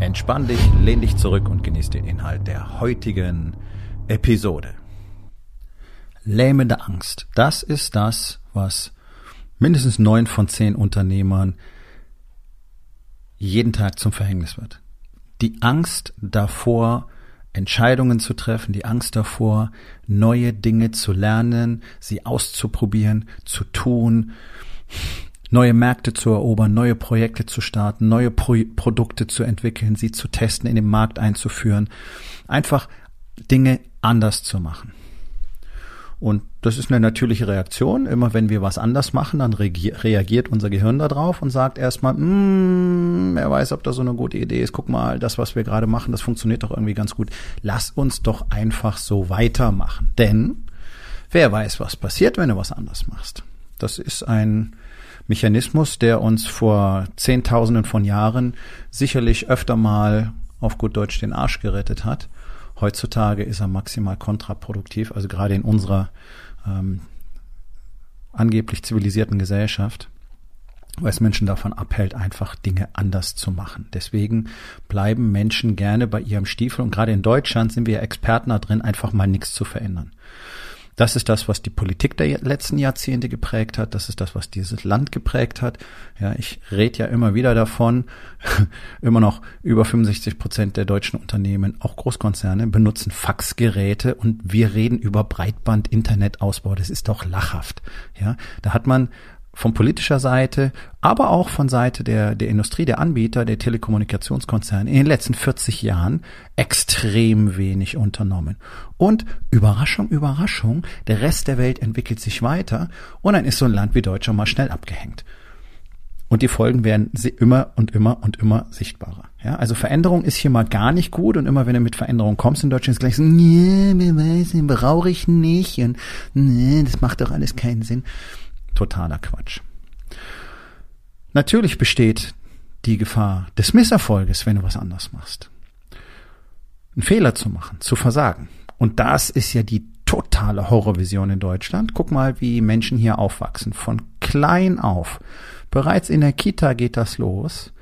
Entspann dich, lehn dich zurück und genieß den Inhalt der heutigen Episode. Lähmende Angst. Das ist das, was mindestens neun von zehn Unternehmern jeden Tag zum Verhängnis wird. Die Angst davor, Entscheidungen zu treffen, die Angst davor, neue Dinge zu lernen, sie auszuprobieren, zu tun, neue Märkte zu erobern, neue Projekte zu starten, neue Pro Produkte zu entwickeln, sie zu testen, in den Markt einzuführen, einfach Dinge anders zu machen. Und das ist eine natürliche Reaktion. Immer wenn wir was anders machen, dann reagiert unser Gehirn darauf und sagt erstmal, mm, wer weiß, ob das so eine gute Idee ist. Guck mal, das, was wir gerade machen, das funktioniert doch irgendwie ganz gut. Lass uns doch einfach so weitermachen. Denn wer weiß, was passiert, wenn du was anders machst. Das ist ein Mechanismus, der uns vor Zehntausenden von Jahren sicherlich öfter mal auf gut Deutsch den Arsch gerettet hat. Heutzutage ist er maximal kontraproduktiv, also gerade in unserer ähm, angeblich zivilisierten Gesellschaft, weil es Menschen davon abhält, einfach Dinge anders zu machen. Deswegen bleiben Menschen gerne bei ihrem Stiefel und gerade in Deutschland sind wir Experten da drin, einfach mal nichts zu verändern. Das ist das, was die Politik der letzten Jahrzehnte geprägt hat. Das ist das, was dieses Land geprägt hat. Ja, ich rede ja immer wieder davon. immer noch über 65 Prozent der deutschen Unternehmen, auch Großkonzerne, benutzen Faxgeräte und wir reden über Breitband-Internetausbau. Das ist doch lachhaft. Ja, da hat man von politischer Seite, aber auch von Seite der, der Industrie, der Anbieter, der Telekommunikationskonzerne in den letzten 40 Jahren extrem wenig unternommen. Und Überraschung, Überraschung, der Rest der Welt entwickelt sich weiter und dann ist so ein Land wie Deutschland mal schnell abgehängt. Und die Folgen werden immer und immer und immer sichtbarer. Ja, also Veränderung ist hier mal gar nicht gut und immer wenn du mit Veränderung kommst in Deutschland ist gleich so, nee, mir weiß, brauche ich nicht und nee, das macht doch alles keinen Sinn totaler Quatsch. Natürlich besteht die Gefahr des Misserfolges, wenn du was anders machst. Einen Fehler zu machen, zu versagen. Und das ist ja die totale Horrorvision in Deutschland. Guck mal, wie Menschen hier aufwachsen. Von klein auf. Bereits in der Kita geht das los,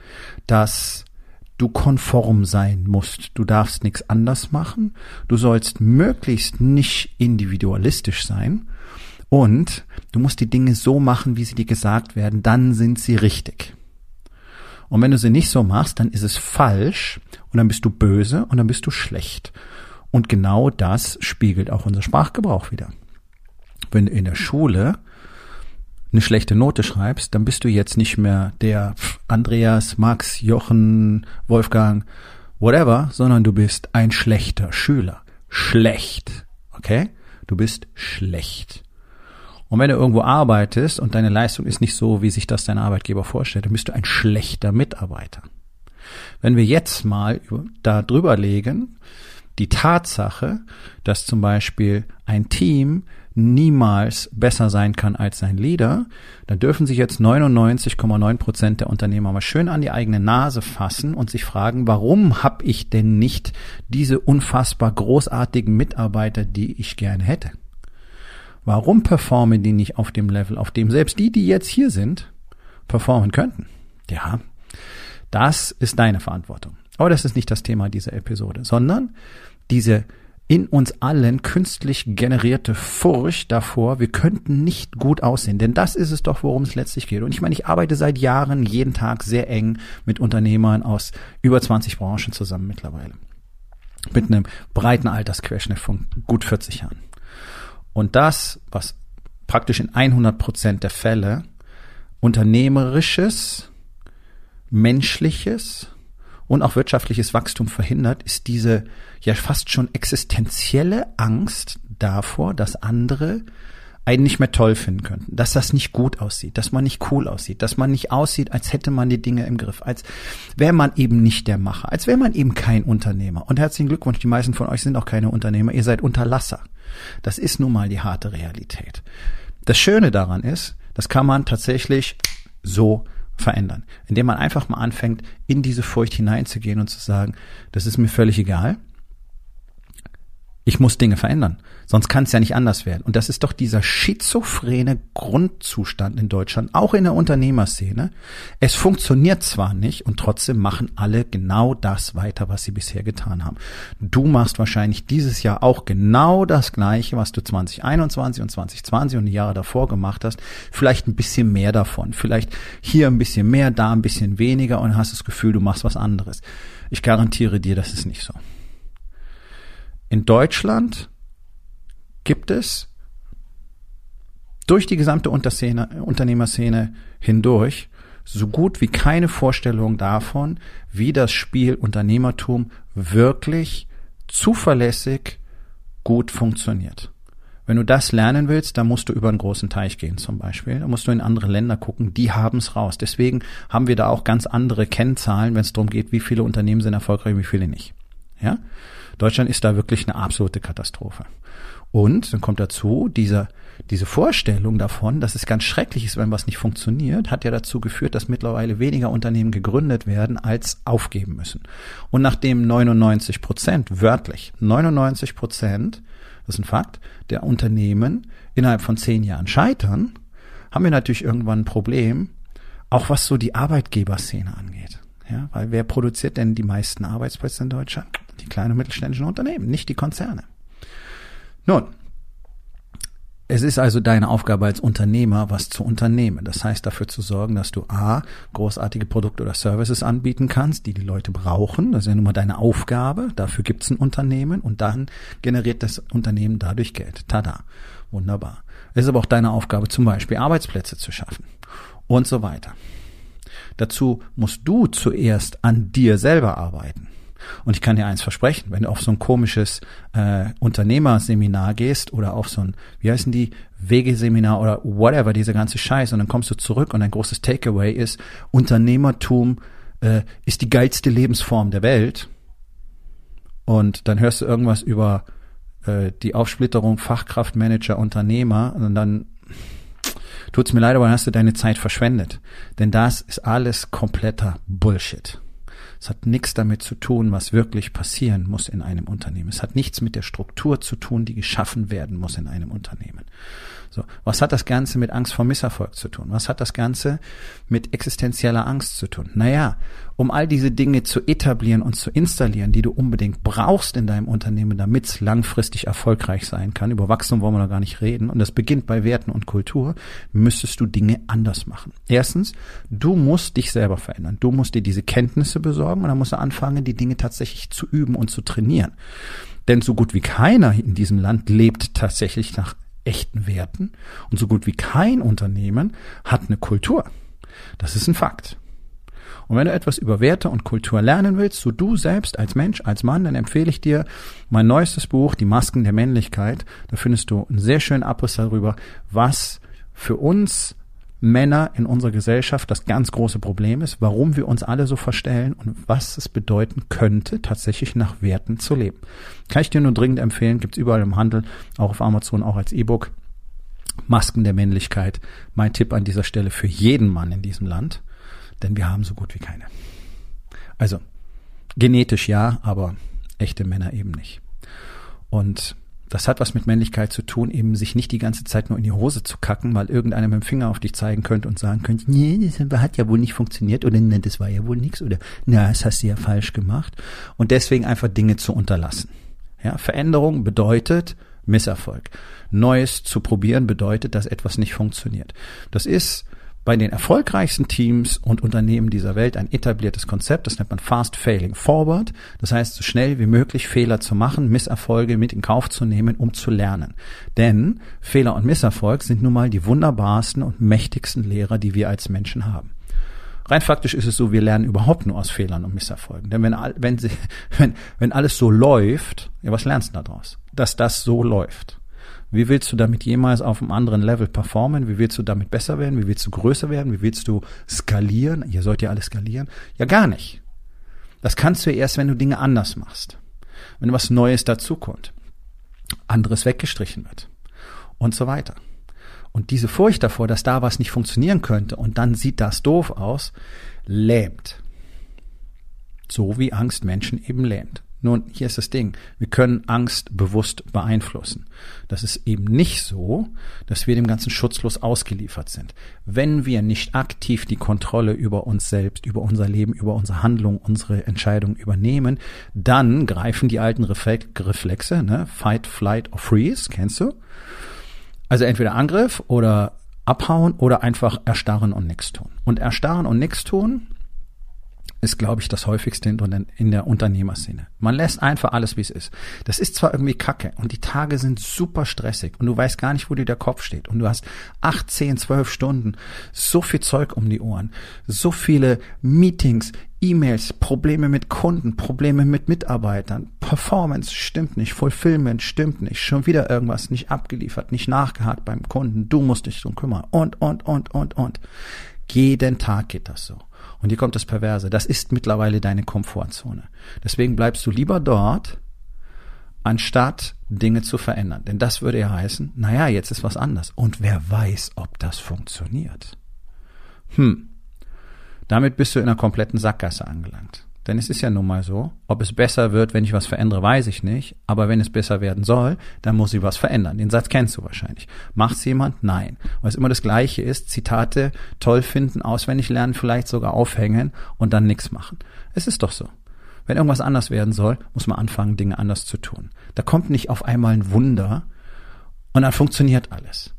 dass du konform sein musst. Du darfst nichts anders machen. Du sollst möglichst nicht individualistisch sein. Und du musst die Dinge so machen, wie sie dir gesagt werden, dann sind sie richtig. Und wenn du sie nicht so machst, dann ist es falsch und dann bist du böse und dann bist du schlecht. Und genau das spiegelt auch unser Sprachgebrauch wieder. Wenn du in der Schule eine schlechte Note schreibst, dann bist du jetzt nicht mehr der Andreas, Max, Jochen, Wolfgang, whatever, sondern du bist ein schlechter Schüler. Schlecht. Okay? Du bist schlecht. Und wenn du irgendwo arbeitest und deine Leistung ist nicht so, wie sich das dein Arbeitgeber vorstellt, dann bist du ein schlechter Mitarbeiter. Wenn wir jetzt mal da drüber legen, die Tatsache, dass zum Beispiel ein Team niemals besser sein kann als sein Leader, dann dürfen sich jetzt 99,9 Prozent der Unternehmer mal schön an die eigene Nase fassen und sich fragen, warum habe ich denn nicht diese unfassbar großartigen Mitarbeiter, die ich gerne hätte? Warum performen die nicht auf dem Level, auf dem selbst die, die jetzt hier sind, performen könnten? Ja, das ist deine Verantwortung. Aber das ist nicht das Thema dieser Episode, sondern diese in uns allen künstlich generierte Furcht davor, wir könnten nicht gut aussehen. Denn das ist es doch, worum es letztlich geht. Und ich meine, ich arbeite seit Jahren jeden Tag sehr eng mit Unternehmern aus über 20 Branchen zusammen mittlerweile. Mit einem breiten Altersquerschnitt von gut 40 Jahren. Und das, was praktisch in 100 Prozent der Fälle unternehmerisches, menschliches und auch wirtschaftliches Wachstum verhindert, ist diese ja fast schon existenzielle Angst davor, dass andere einen nicht mehr toll finden könnten, dass das nicht gut aussieht, dass man nicht cool aussieht, dass man nicht aussieht, als hätte man die Dinge im Griff, als wäre man eben nicht der Macher, als wäre man eben kein Unternehmer. Und herzlichen Glückwunsch, die meisten von euch sind auch keine Unternehmer, ihr seid Unterlasser. Das ist nun mal die harte Realität. Das Schöne daran ist, das kann man tatsächlich so verändern, indem man einfach mal anfängt, in diese Furcht hineinzugehen und zu sagen, das ist mir völlig egal, ich muss Dinge verändern. Sonst kann es ja nicht anders werden. Und das ist doch dieser schizophrene Grundzustand in Deutschland, auch in der Unternehmerszene. Es funktioniert zwar nicht und trotzdem machen alle genau das weiter, was sie bisher getan haben. Du machst wahrscheinlich dieses Jahr auch genau das Gleiche, was du 2021 und 2020 und die Jahre davor gemacht hast. Vielleicht ein bisschen mehr davon. Vielleicht hier ein bisschen mehr, da ein bisschen weniger und hast das Gefühl, du machst was anderes. Ich garantiere dir, das ist nicht so. In Deutschland gibt es durch die gesamte Unternehmerszene hindurch so gut wie keine Vorstellung davon, wie das Spiel Unternehmertum wirklich zuverlässig gut funktioniert. Wenn du das lernen willst, dann musst du über einen großen Teich gehen zum Beispiel. Da musst du in andere Länder gucken, die haben's raus. Deswegen haben wir da auch ganz andere Kennzahlen, wenn es darum geht, wie viele Unternehmen sind erfolgreich und wie viele nicht. Ja? Deutschland ist da wirklich eine absolute Katastrophe. Und dann kommt dazu, diese, diese Vorstellung davon, dass es ganz schrecklich ist, wenn was nicht funktioniert, hat ja dazu geführt, dass mittlerweile weniger Unternehmen gegründet werden, als aufgeben müssen. Und nachdem 99 Prozent, wörtlich 99 Prozent, das ist ein Fakt, der Unternehmen innerhalb von zehn Jahren scheitern, haben wir natürlich irgendwann ein Problem, auch was so die Arbeitgeberszene angeht. Ja, weil wer produziert denn die meisten Arbeitsplätze in Deutschland? Die kleinen und mittelständischen Unternehmen, nicht die Konzerne. Nun, es ist also deine Aufgabe als Unternehmer, was zu unternehmen. Das heißt, dafür zu sorgen, dass du A, großartige Produkte oder Services anbieten kannst, die die Leute brauchen. Das ist ja nun mal deine Aufgabe. Dafür gibt's ein Unternehmen und dann generiert das Unternehmen dadurch Geld. Tada. Wunderbar. Es ist aber auch deine Aufgabe, zum Beispiel Arbeitsplätze zu schaffen und so weiter. Dazu musst du zuerst an dir selber arbeiten. Und ich kann dir eins versprechen, wenn du auf so ein komisches äh, Unternehmerseminar gehst oder auf so ein, wie heißen die, Wegeseminar oder whatever, diese ganze Scheiß, und dann kommst du zurück und ein großes Takeaway ist, Unternehmertum äh, ist die geilste Lebensform der Welt. Und dann hörst du irgendwas über äh, die Aufsplitterung Fachkraftmanager, Unternehmer und dann tut's mir leid, aber dann hast du deine Zeit verschwendet. Denn das ist alles kompletter Bullshit. Es hat nichts damit zu tun, was wirklich passieren muss in einem Unternehmen. Es hat nichts mit der Struktur zu tun, die geschaffen werden muss in einem Unternehmen. So, was hat das Ganze mit Angst vor Misserfolg zu tun? Was hat das Ganze mit existenzieller Angst zu tun? Naja, um all diese Dinge zu etablieren und zu installieren, die du unbedingt brauchst in deinem Unternehmen, damit es langfristig erfolgreich sein kann, über Wachstum wollen wir noch gar nicht reden, und das beginnt bei Werten und Kultur, müsstest du Dinge anders machen. Erstens, du musst dich selber verändern. Du musst dir diese Kenntnisse besorgen und dann musst du anfangen, die Dinge tatsächlich zu üben und zu trainieren. Denn so gut wie keiner in diesem Land lebt tatsächlich nach echten Werten und so gut wie kein Unternehmen hat eine Kultur. Das ist ein Fakt. Und wenn du etwas über Werte und Kultur lernen willst, so du selbst als Mensch, als Mann, dann empfehle ich dir mein neuestes Buch, Die Masken der Männlichkeit. Da findest du einen sehr schönen Abriss darüber, was für uns Männer in unserer Gesellschaft das ganz große Problem ist, warum wir uns alle so verstellen und was es bedeuten könnte, tatsächlich nach Werten zu leben. Kann ich dir nur dringend empfehlen, gibt's überall im Handel, auch auf Amazon, auch als E-Book. Masken der Männlichkeit. Mein Tipp an dieser Stelle für jeden Mann in diesem Land, denn wir haben so gut wie keine. Also, genetisch ja, aber echte Männer eben nicht. Und das hat was mit Männlichkeit zu tun, eben sich nicht die ganze Zeit nur in die Hose zu kacken, weil irgendeiner mit dem Finger auf dich zeigen könnte und sagen könnte, nee, das hat ja wohl nicht funktioniert oder nee, das war ja wohl nichts oder na, das hast du ja falsch gemacht und deswegen einfach Dinge zu unterlassen. Ja, Veränderung bedeutet Misserfolg. Neues zu probieren bedeutet, dass etwas nicht funktioniert. Das ist bei den erfolgreichsten Teams und Unternehmen dieser Welt ein etabliertes Konzept, das nennt man Fast Failing Forward. Das heißt, so schnell wie möglich Fehler zu machen, Misserfolge mit in Kauf zu nehmen, um zu lernen. Denn Fehler und Misserfolg sind nun mal die wunderbarsten und mächtigsten Lehrer, die wir als Menschen haben. Rein faktisch ist es so, wir lernen überhaupt nur aus Fehlern und Misserfolgen. Denn wenn, wenn, wenn, wenn alles so läuft, ja, was lernst du daraus? Dass das so läuft. Wie willst du damit jemals auf einem anderen Level performen? Wie willst du damit besser werden? Wie willst du größer werden? Wie willst du skalieren? Ihr sollt ja alle skalieren. Ja, gar nicht. Das kannst du erst, wenn du Dinge anders machst. Wenn was Neues dazukommt. Anderes weggestrichen wird. Und so weiter. Und diese Furcht davor, dass da was nicht funktionieren könnte und dann sieht das doof aus, lähmt. So wie Angst Menschen eben lähmt. Nun, hier ist das Ding. Wir können Angst bewusst beeinflussen. Das ist eben nicht so, dass wir dem Ganzen schutzlos ausgeliefert sind. Wenn wir nicht aktiv die Kontrolle über uns selbst, über unser Leben, über unsere Handlung, unsere Entscheidung übernehmen, dann greifen die alten Reflexe, ne? Fight, Flight or Freeze, kennst du? Also entweder Angriff oder abhauen oder einfach erstarren und nichts tun. Und erstarren und nichts tun ist, glaube ich, das häufigste in der Unternehmerszene. Man lässt einfach alles, wie es ist. Das ist zwar irgendwie kacke und die Tage sind super stressig und du weißt gar nicht, wo dir der Kopf steht und du hast acht, zehn, zwölf Stunden so viel Zeug um die Ohren, so viele Meetings, E-Mails, Probleme mit Kunden, Probleme mit Mitarbeitern, Performance stimmt nicht, Fulfillment stimmt nicht, schon wieder irgendwas nicht abgeliefert, nicht nachgehakt beim Kunden, du musst dich drum kümmern und, und, und, und, und. Jeden Tag geht das so. Und hier kommt das Perverse. Das ist mittlerweile deine Komfortzone. Deswegen bleibst du lieber dort, anstatt Dinge zu verändern. Denn das würde ja heißen, naja, jetzt ist was anders. Und wer weiß, ob das funktioniert. Hm. Damit bist du in einer kompletten Sackgasse angelangt. Denn es ist ja nun mal so, ob es besser wird, wenn ich was verändere, weiß ich nicht. Aber wenn es besser werden soll, dann muss ich was verändern. Den Satz kennst du wahrscheinlich. Macht's jemand? Nein. Weil es immer das Gleiche ist. Zitate toll finden, auswendig lernen, vielleicht sogar aufhängen und dann nichts machen. Es ist doch so. Wenn irgendwas anders werden soll, muss man anfangen, Dinge anders zu tun. Da kommt nicht auf einmal ein Wunder und dann funktioniert alles.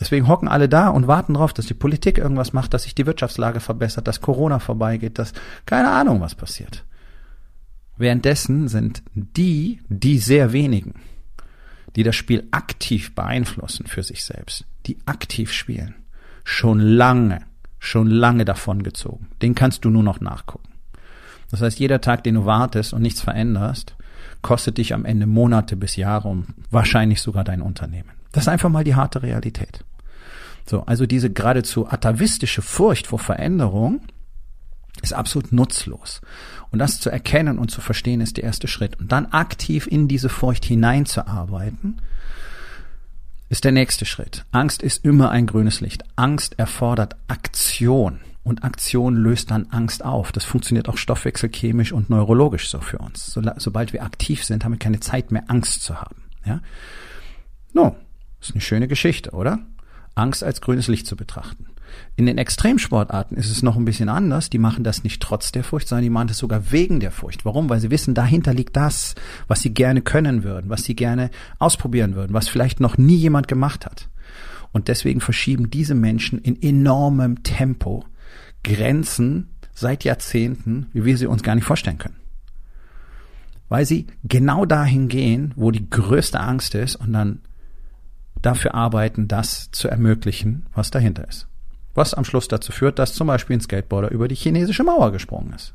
Deswegen hocken alle da und warten darauf, dass die Politik irgendwas macht, dass sich die Wirtschaftslage verbessert, dass Corona vorbeigeht, dass keine Ahnung was passiert. Währenddessen sind die, die sehr wenigen, die das Spiel aktiv beeinflussen für sich selbst, die aktiv spielen, schon lange, schon lange davongezogen. Den kannst du nur noch nachgucken. Das heißt, jeder Tag, den du wartest und nichts veränderst, kostet dich am Ende Monate bis Jahre und wahrscheinlich sogar dein Unternehmen. Das ist einfach mal die harte Realität. So, also diese geradezu atavistische Furcht vor Veränderung ist absolut nutzlos. Und das zu erkennen und zu verstehen ist der erste Schritt. Und dann aktiv in diese Furcht hineinzuarbeiten, ist der nächste Schritt. Angst ist immer ein grünes Licht. Angst erfordert Aktion. Und Aktion löst dann Angst auf. Das funktioniert auch stoffwechselchemisch und neurologisch so für uns. So, sobald wir aktiv sind, haben wir keine Zeit mehr, Angst zu haben. Ja? No, ist eine schöne Geschichte, oder? Angst als grünes Licht zu betrachten. In den Extremsportarten ist es noch ein bisschen anders. Die machen das nicht trotz der Furcht, sondern die machen das sogar wegen der Furcht. Warum? Weil sie wissen, dahinter liegt das, was sie gerne können würden, was sie gerne ausprobieren würden, was vielleicht noch nie jemand gemacht hat. Und deswegen verschieben diese Menschen in enormem Tempo Grenzen seit Jahrzehnten, wie wir sie uns gar nicht vorstellen können. Weil sie genau dahin gehen, wo die größte Angst ist und dann dafür arbeiten, das zu ermöglichen, was dahinter ist. Was am Schluss dazu führt, dass zum Beispiel ein Skateboarder über die chinesische Mauer gesprungen ist.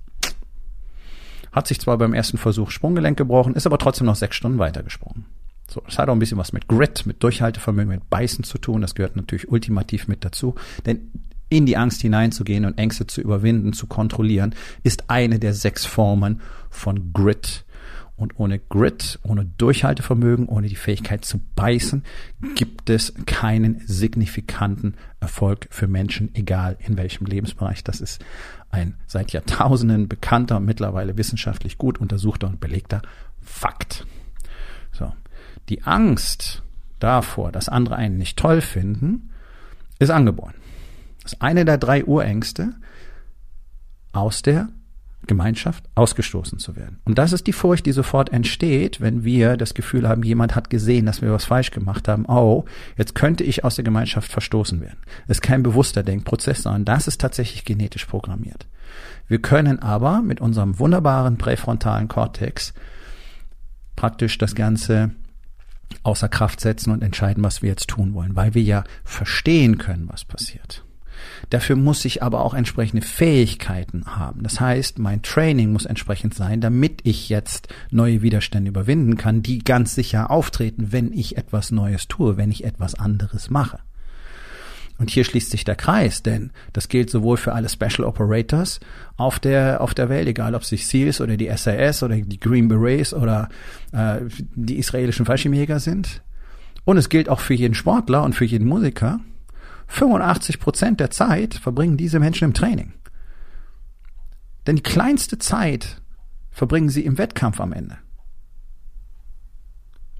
Hat sich zwar beim ersten Versuch Sprunggelenk gebrochen, ist aber trotzdem noch sechs Stunden weitergesprungen. So, das hat auch ein bisschen was mit Grit, mit Durchhaltevermögen, mit Beißen zu tun. Das gehört natürlich ultimativ mit dazu. Denn in die Angst hineinzugehen und Ängste zu überwinden, zu kontrollieren, ist eine der sechs Formen von Grit, und ohne Grit, ohne Durchhaltevermögen, ohne die Fähigkeit zu beißen, gibt es keinen signifikanten Erfolg für Menschen, egal in welchem Lebensbereich. Das ist ein seit Jahrtausenden bekannter, mittlerweile wissenschaftlich gut untersuchter und belegter Fakt. So. Die Angst davor, dass andere einen nicht toll finden, ist angeboren. Das ist eine der drei Urängste aus der Gemeinschaft ausgestoßen zu werden. Und das ist die Furcht, die sofort entsteht, wenn wir das Gefühl haben, jemand hat gesehen, dass wir was falsch gemacht haben. Oh, jetzt könnte ich aus der Gemeinschaft verstoßen werden. Das ist kein bewusster Denkprozess, sondern das ist tatsächlich genetisch programmiert. Wir können aber mit unserem wunderbaren präfrontalen Kortex praktisch das Ganze außer Kraft setzen und entscheiden, was wir jetzt tun wollen, weil wir ja verstehen können, was passiert. Dafür muss ich aber auch entsprechende Fähigkeiten haben. Das heißt, mein Training muss entsprechend sein, damit ich jetzt neue Widerstände überwinden kann, die ganz sicher auftreten, wenn ich etwas Neues tue, wenn ich etwas anderes mache. Und hier schließt sich der Kreis, denn das gilt sowohl für alle Special Operators auf der, auf der Welt, egal ob es SEALs oder die SAS oder die Green Berets oder äh, die israelischen Fallschirmjäger sind. Und es gilt auch für jeden Sportler und für jeden Musiker. 85 Prozent der Zeit verbringen diese Menschen im Training. Denn die kleinste Zeit verbringen sie im Wettkampf am Ende.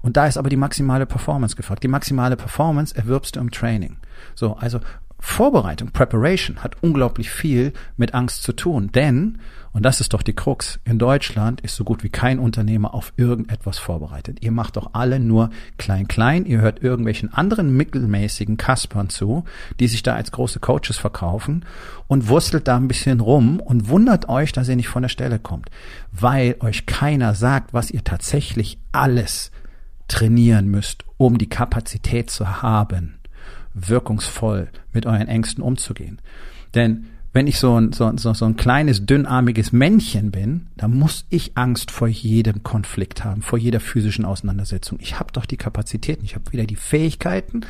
Und da ist aber die maximale Performance gefragt. Die maximale Performance erwirbst du im Training. So, also Vorbereitung, Preparation hat unglaublich viel mit Angst zu tun, denn, und das ist doch die Krux, in Deutschland ist so gut wie kein Unternehmer auf irgendetwas vorbereitet. Ihr macht doch alle nur klein klein, ihr hört irgendwelchen anderen mittelmäßigen Kaspern zu, die sich da als große Coaches verkaufen und wurstelt da ein bisschen rum und wundert euch, dass ihr nicht von der Stelle kommt, weil euch keiner sagt, was ihr tatsächlich alles trainieren müsst, um die Kapazität zu haben wirkungsvoll mit euren Ängsten umzugehen. Denn wenn ich so ein, so, so, so ein kleines, dünnarmiges Männchen bin, dann muss ich Angst vor jedem Konflikt haben, vor jeder physischen Auseinandersetzung. Ich habe doch die Kapazitäten, ich habe weder die Fähigkeiten,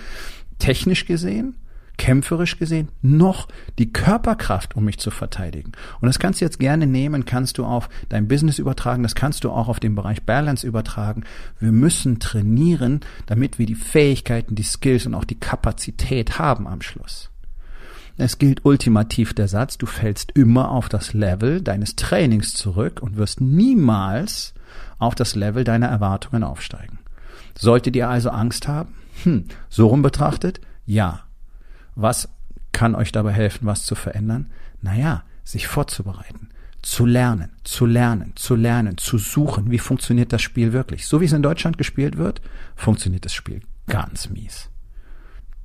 technisch gesehen, kämpferisch gesehen, noch die Körperkraft, um mich zu verteidigen. Und das kannst du jetzt gerne nehmen, kannst du auf dein Business übertragen, das kannst du auch auf den Bereich Balance übertragen. Wir müssen trainieren, damit wir die Fähigkeiten, die Skills und auch die Kapazität haben am Schluss. Es gilt ultimativ der Satz, du fällst immer auf das Level deines Trainings zurück und wirst niemals auf das Level deiner Erwartungen aufsteigen. Solltet ihr also Angst haben? Hm, so rum betrachtet, ja, was kann euch dabei helfen, was zu verändern? Naja, sich vorzubereiten, zu lernen, zu lernen, zu lernen, zu suchen, wie funktioniert das Spiel wirklich. So wie es in Deutschland gespielt wird, funktioniert das Spiel ganz mies.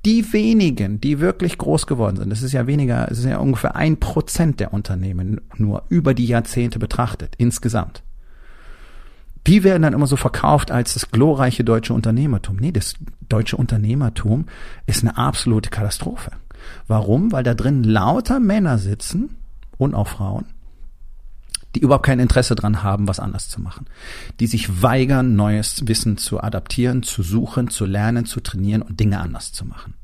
Die wenigen, die wirklich groß geworden sind, das ist ja weniger, es ist ja ungefähr ein Prozent der Unternehmen nur über die Jahrzehnte betrachtet, insgesamt. Die werden dann immer so verkauft als das glorreiche deutsche Unternehmertum. Nee, das deutsche Unternehmertum ist eine absolute Katastrophe. Warum? Weil da drin lauter Männer sitzen und auch Frauen, die überhaupt kein Interesse dran haben, was anders zu machen, die sich weigern, neues Wissen zu adaptieren, zu suchen, zu lernen, zu trainieren und Dinge anders zu machen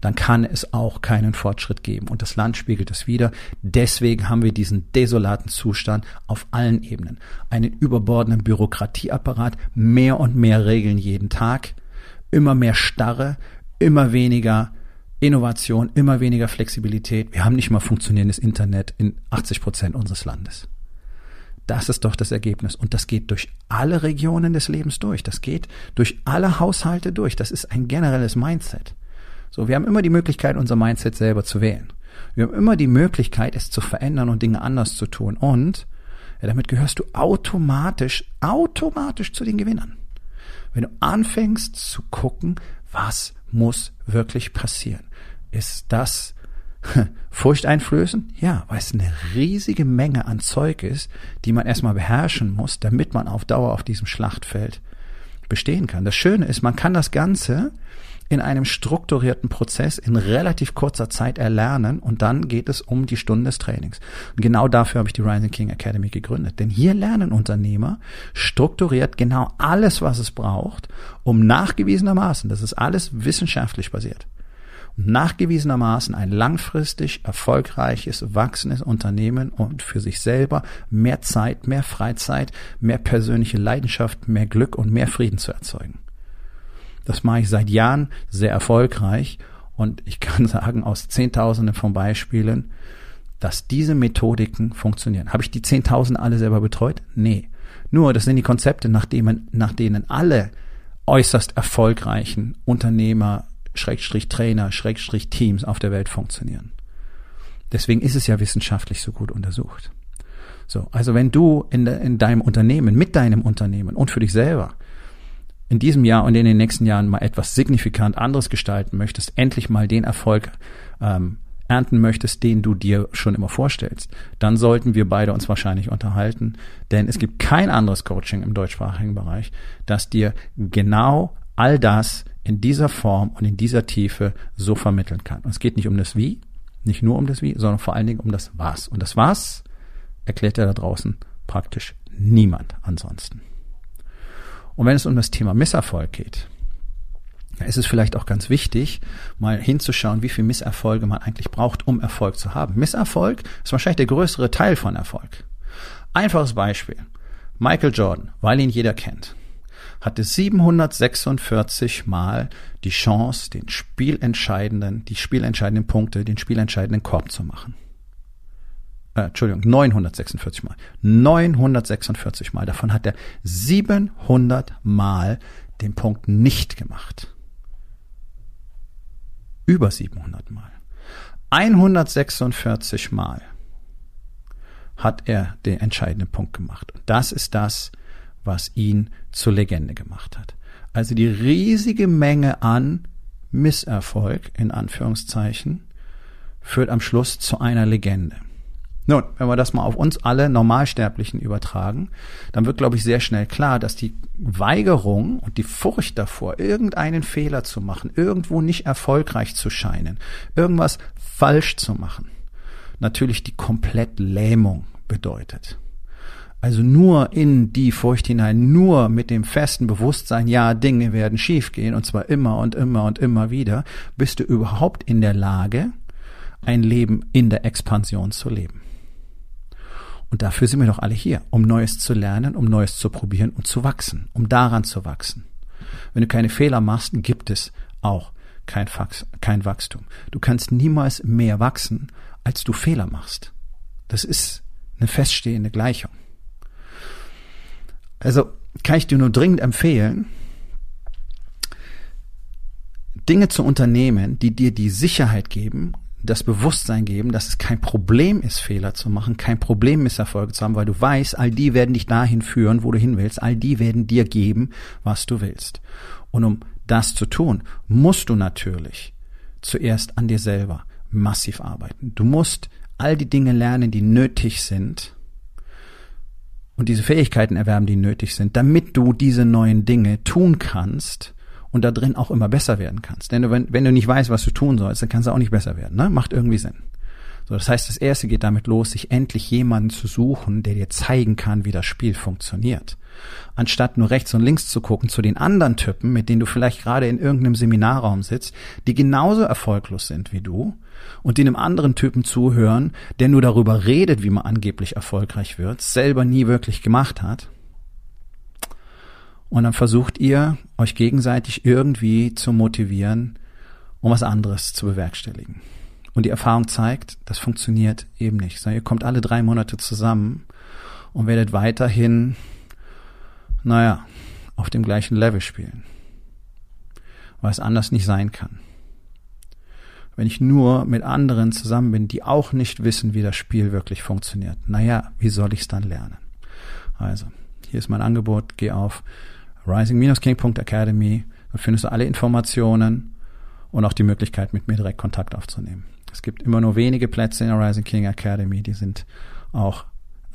dann kann es auch keinen Fortschritt geben. Und das Land spiegelt es wieder. Deswegen haben wir diesen desolaten Zustand auf allen Ebenen. Einen überbordenden Bürokratieapparat, mehr und mehr Regeln jeden Tag, immer mehr Starre, immer weniger Innovation, immer weniger Flexibilität. Wir haben nicht mal funktionierendes Internet in 80 Prozent unseres Landes. Das ist doch das Ergebnis. Und das geht durch alle Regionen des Lebens durch. Das geht durch alle Haushalte durch. Das ist ein generelles Mindset. So, wir haben immer die Möglichkeit, unser Mindset selber zu wählen. Wir haben immer die Möglichkeit, es zu verändern und Dinge anders zu tun. Und ja, damit gehörst du automatisch, automatisch zu den Gewinnern. Wenn du anfängst zu gucken, was muss wirklich passieren? Ist das furchteinflößend? Ja, weil es eine riesige Menge an Zeug ist, die man erstmal beherrschen muss, damit man auf Dauer auf diesem Schlachtfeld bestehen kann. Das Schöne ist, man kann das Ganze in einem strukturierten Prozess in relativ kurzer Zeit erlernen und dann geht es um die Stunden des Trainings. Und genau dafür habe ich die Rising King Academy gegründet. Denn hier lernen Unternehmer strukturiert genau alles, was es braucht, um nachgewiesenermaßen, das ist alles wissenschaftlich basiert, nachgewiesenermaßen ein langfristig erfolgreiches, wachsendes Unternehmen und für sich selber mehr Zeit, mehr Freizeit, mehr persönliche Leidenschaft, mehr Glück und mehr Frieden zu erzeugen. Das mache ich seit Jahren sehr erfolgreich und ich kann sagen aus Zehntausenden von Beispielen, dass diese Methodiken funktionieren. Habe ich die Zehntausend alle selber betreut? Nee. Nur, das sind die Konzepte, nach denen, nach denen alle äußerst erfolgreichen Unternehmer, Schrägstrich Trainer, Schrägstrich Teams auf der Welt funktionieren. Deswegen ist es ja wissenschaftlich so gut untersucht. So, also wenn du in, de, in deinem Unternehmen, mit deinem Unternehmen und für dich selber in diesem Jahr und in den nächsten Jahren mal etwas signifikant anderes gestalten möchtest, endlich mal den Erfolg ähm, ernten möchtest, den du dir schon immer vorstellst, dann sollten wir beide uns wahrscheinlich unterhalten, denn es gibt kein anderes Coaching im deutschsprachigen Bereich, das dir genau all das in dieser Form und in dieser Tiefe so vermitteln kann. Und es geht nicht um das Wie, Nicht nur um das Wie, sondern vor allen Dingen um das Was. Und das Was erklärt er da draußen praktisch niemand ansonsten. Und wenn es um das Thema Misserfolg geht, ist es vielleicht auch ganz wichtig, mal hinzuschauen, wie viel Misserfolge man eigentlich braucht, um Erfolg zu haben. Misserfolg ist wahrscheinlich der größere Teil von Erfolg. Einfaches Beispiel. Michael Jordan, weil ihn jeder kennt, hatte 746 Mal die Chance, den spielentscheidenden, die spielentscheidenden Punkte, den spielentscheidenden Korb zu machen äh, Entschuldigung, 946 Mal. 946 Mal. Davon hat er 700 Mal den Punkt nicht gemacht. Über 700 Mal. 146 Mal hat er den entscheidenden Punkt gemacht. Und das ist das, was ihn zur Legende gemacht hat. Also die riesige Menge an Misserfolg, in Anführungszeichen, führt am Schluss zu einer Legende. Nun, wenn wir das mal auf uns alle Normalsterblichen übertragen, dann wird, glaube ich, sehr schnell klar, dass die Weigerung und die Furcht davor, irgendeinen Fehler zu machen, irgendwo nicht erfolgreich zu scheinen, irgendwas falsch zu machen, natürlich die komplett Lähmung bedeutet. Also nur in die Furcht hinein, nur mit dem festen Bewusstsein, ja, Dinge werden schiefgehen, und zwar immer und immer und immer wieder, bist du überhaupt in der Lage, ein Leben in der Expansion zu leben. Und dafür sind wir doch alle hier, um Neues zu lernen, um Neues zu probieren und zu wachsen, um daran zu wachsen. Wenn du keine Fehler machst, gibt es auch kein, Fax, kein Wachstum. Du kannst niemals mehr wachsen, als du Fehler machst. Das ist eine feststehende Gleichung. Also kann ich dir nur dringend empfehlen, Dinge zu unternehmen, die dir die Sicherheit geben, das Bewusstsein geben, dass es kein Problem ist, Fehler zu machen, kein Problem, Misserfolge zu haben, weil du weißt, all die werden dich dahin führen, wo du hin willst, all die werden dir geben, was du willst. Und um das zu tun, musst du natürlich zuerst an dir selber massiv arbeiten. Du musst all die Dinge lernen, die nötig sind, und diese Fähigkeiten erwerben, die nötig sind, damit du diese neuen Dinge tun kannst, und da drin auch immer besser werden kannst. Denn wenn, wenn du nicht weißt, was du tun sollst, dann kannst du auch nicht besser werden. Ne? Macht irgendwie Sinn. So, das heißt, das erste geht damit los, sich endlich jemanden zu suchen, der dir zeigen kann, wie das Spiel funktioniert. Anstatt nur rechts und links zu gucken zu den anderen Typen, mit denen du vielleicht gerade in irgendeinem Seminarraum sitzt, die genauso erfolglos sind wie du und die einem anderen Typen zuhören, der nur darüber redet, wie man angeblich erfolgreich wird, selber nie wirklich gemacht hat und dann versucht ihr, euch gegenseitig irgendwie zu motivieren, um was anderes zu bewerkstelligen. Und die Erfahrung zeigt, das funktioniert eben nicht. Sondern ihr kommt alle drei Monate zusammen und werdet weiterhin, naja, auf dem gleichen Level spielen. Weil es anders nicht sein kann. Wenn ich nur mit anderen zusammen bin, die auch nicht wissen, wie das Spiel wirklich funktioniert, naja, wie soll ich es dann lernen? Also, hier ist mein Angebot, geh auf rising-king.academy. Da findest du alle Informationen und auch die Möglichkeit, mit mir direkt Kontakt aufzunehmen. Es gibt immer nur wenige Plätze in der Rising King Academy, die sind auch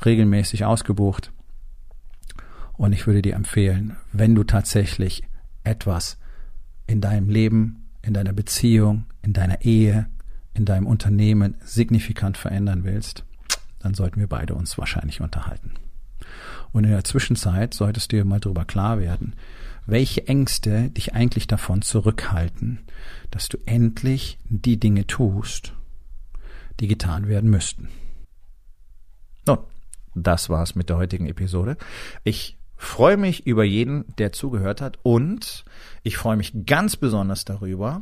regelmäßig ausgebucht. Und ich würde dir empfehlen, wenn du tatsächlich etwas in deinem Leben, in deiner Beziehung, in deiner Ehe, in deinem Unternehmen signifikant verändern willst, dann sollten wir beide uns wahrscheinlich unterhalten. Und in der Zwischenzeit solltest du dir mal darüber klar werden, welche Ängste dich eigentlich davon zurückhalten, dass du endlich die Dinge tust, die getan werden müssten. Nun, das war's mit der heutigen Episode. Ich freue mich über jeden, der zugehört hat und ich freue mich ganz besonders darüber,